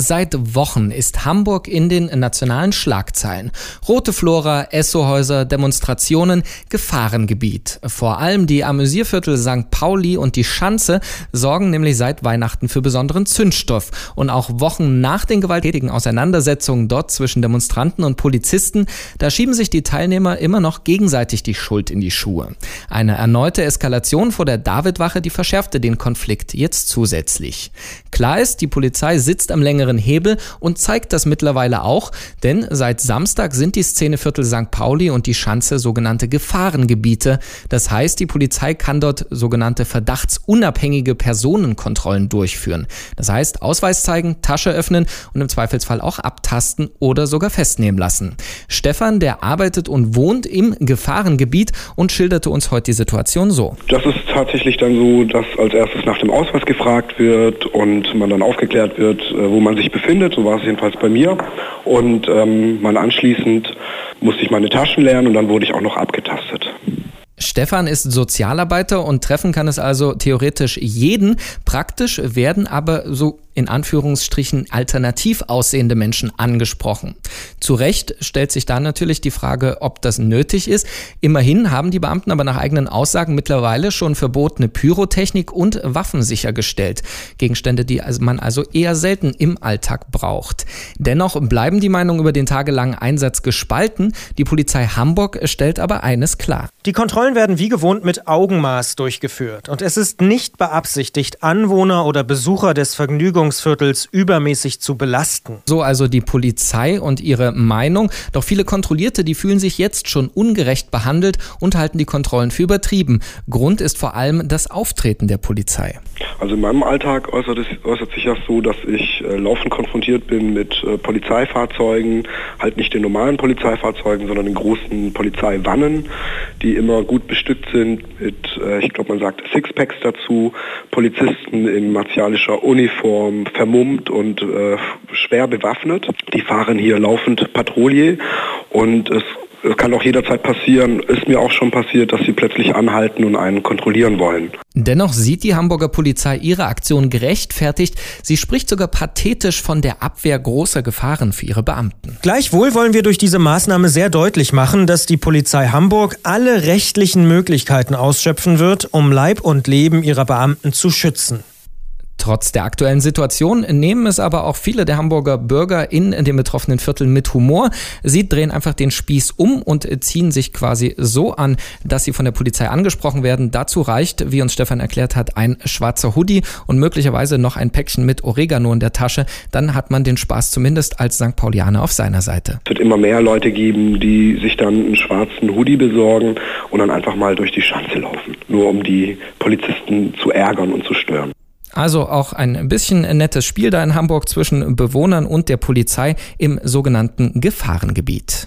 Seit Wochen ist Hamburg in den nationalen Schlagzeilen. Rote Flora, Essohäuser, Demonstrationen, Gefahrengebiet. Vor allem die Amüsierviertel St. Pauli und die Schanze sorgen nämlich seit Weihnachten für besonderen Zündstoff. Und auch Wochen nach den gewalttätigen Auseinandersetzungen dort zwischen Demonstranten und Polizisten, da schieben sich die Teilnehmer immer noch gegenseitig die Schuld in die Schuhe. Eine erneute Eskalation vor der Davidwache, die verschärfte den Konflikt jetzt zusätzlich. Klar ist, die Polizei sitzt am längeren längeren Hebel und zeigt das mittlerweile auch, denn seit Samstag sind die Szeneviertel St. Pauli und die Schanze sogenannte Gefahrengebiete. Das heißt, die Polizei kann dort sogenannte verdachtsunabhängige Personenkontrollen durchführen. Das heißt, Ausweis zeigen, Tasche öffnen und im Zweifelsfall auch abtasten oder sogar festnehmen lassen. Stefan, der arbeitet und wohnt im Gefahrengebiet und schilderte uns heute die Situation so. Das ist tatsächlich dann so, dass als erstes nach dem Ausweis gefragt wird und man dann aufgeklärt wird, äh, wo man sich befindet, so war es jedenfalls bei mir. Und ähm, man anschließend musste ich meine Taschen lernen und dann wurde ich auch noch abgetastet. Stefan ist Sozialarbeiter und treffen kann es also theoretisch jeden. Praktisch werden aber so in Anführungsstrichen alternativ aussehende Menschen angesprochen. Zu Recht stellt sich da natürlich die Frage, ob das nötig ist. Immerhin haben die Beamten aber nach eigenen Aussagen mittlerweile schon verbotene Pyrotechnik und Waffen sichergestellt. Gegenstände, die man also eher selten im Alltag braucht. Dennoch bleiben die Meinungen über den tagelangen Einsatz gespalten. Die Polizei Hamburg stellt aber eines klar. Die Kontrollen werden wie gewohnt mit Augenmaß durchgeführt und es ist nicht beabsichtigt, Anwohner oder Besucher des Vergnügungs Ballungsviertels übermäßig zu belasten. So also die Polizei und ihre Meinung. Doch viele Kontrollierte, die fühlen sich jetzt schon ungerecht behandelt und halten die Kontrollen für übertrieben. Grund ist vor allem das Auftreten der Polizei. Also in meinem Alltag äußert, es, äußert sich das so, dass ich äh, laufend konfrontiert bin mit äh, Polizeifahrzeugen, halt nicht den normalen Polizeifahrzeugen, sondern den großen Polizeiwannen, die immer gut bestückt sind mit, äh, ich glaube man sagt Sixpacks dazu, Polizisten in martialischer Uniform, vermummt und äh, schwer bewaffnet. Die fahren hier laufend Patrouille und es kann auch jederzeit passieren, ist mir auch schon passiert, dass sie plötzlich anhalten und einen kontrollieren wollen. Dennoch sieht die Hamburger Polizei ihre Aktion gerechtfertigt. Sie spricht sogar pathetisch von der Abwehr großer Gefahren für ihre Beamten. Gleichwohl wollen wir durch diese Maßnahme sehr deutlich machen, dass die Polizei Hamburg alle rechtlichen Möglichkeiten ausschöpfen wird, um Leib und Leben ihrer Beamten zu schützen. Trotz der aktuellen Situation nehmen es aber auch viele der Hamburger Bürger in den betroffenen Vierteln mit Humor. Sie drehen einfach den Spieß um und ziehen sich quasi so an, dass sie von der Polizei angesprochen werden. Dazu reicht, wie uns Stefan erklärt hat, ein schwarzer Hoodie und möglicherweise noch ein Päckchen mit Oregano in der Tasche. Dann hat man den Spaß zumindest als St. Paulianer auf seiner Seite. Es wird immer mehr Leute geben, die sich dann einen schwarzen Hoodie besorgen und dann einfach mal durch die Schanze laufen, nur um die Polizisten zu ärgern und zu stören. Also auch ein bisschen nettes Spiel da in Hamburg zwischen Bewohnern und der Polizei im sogenannten Gefahrengebiet.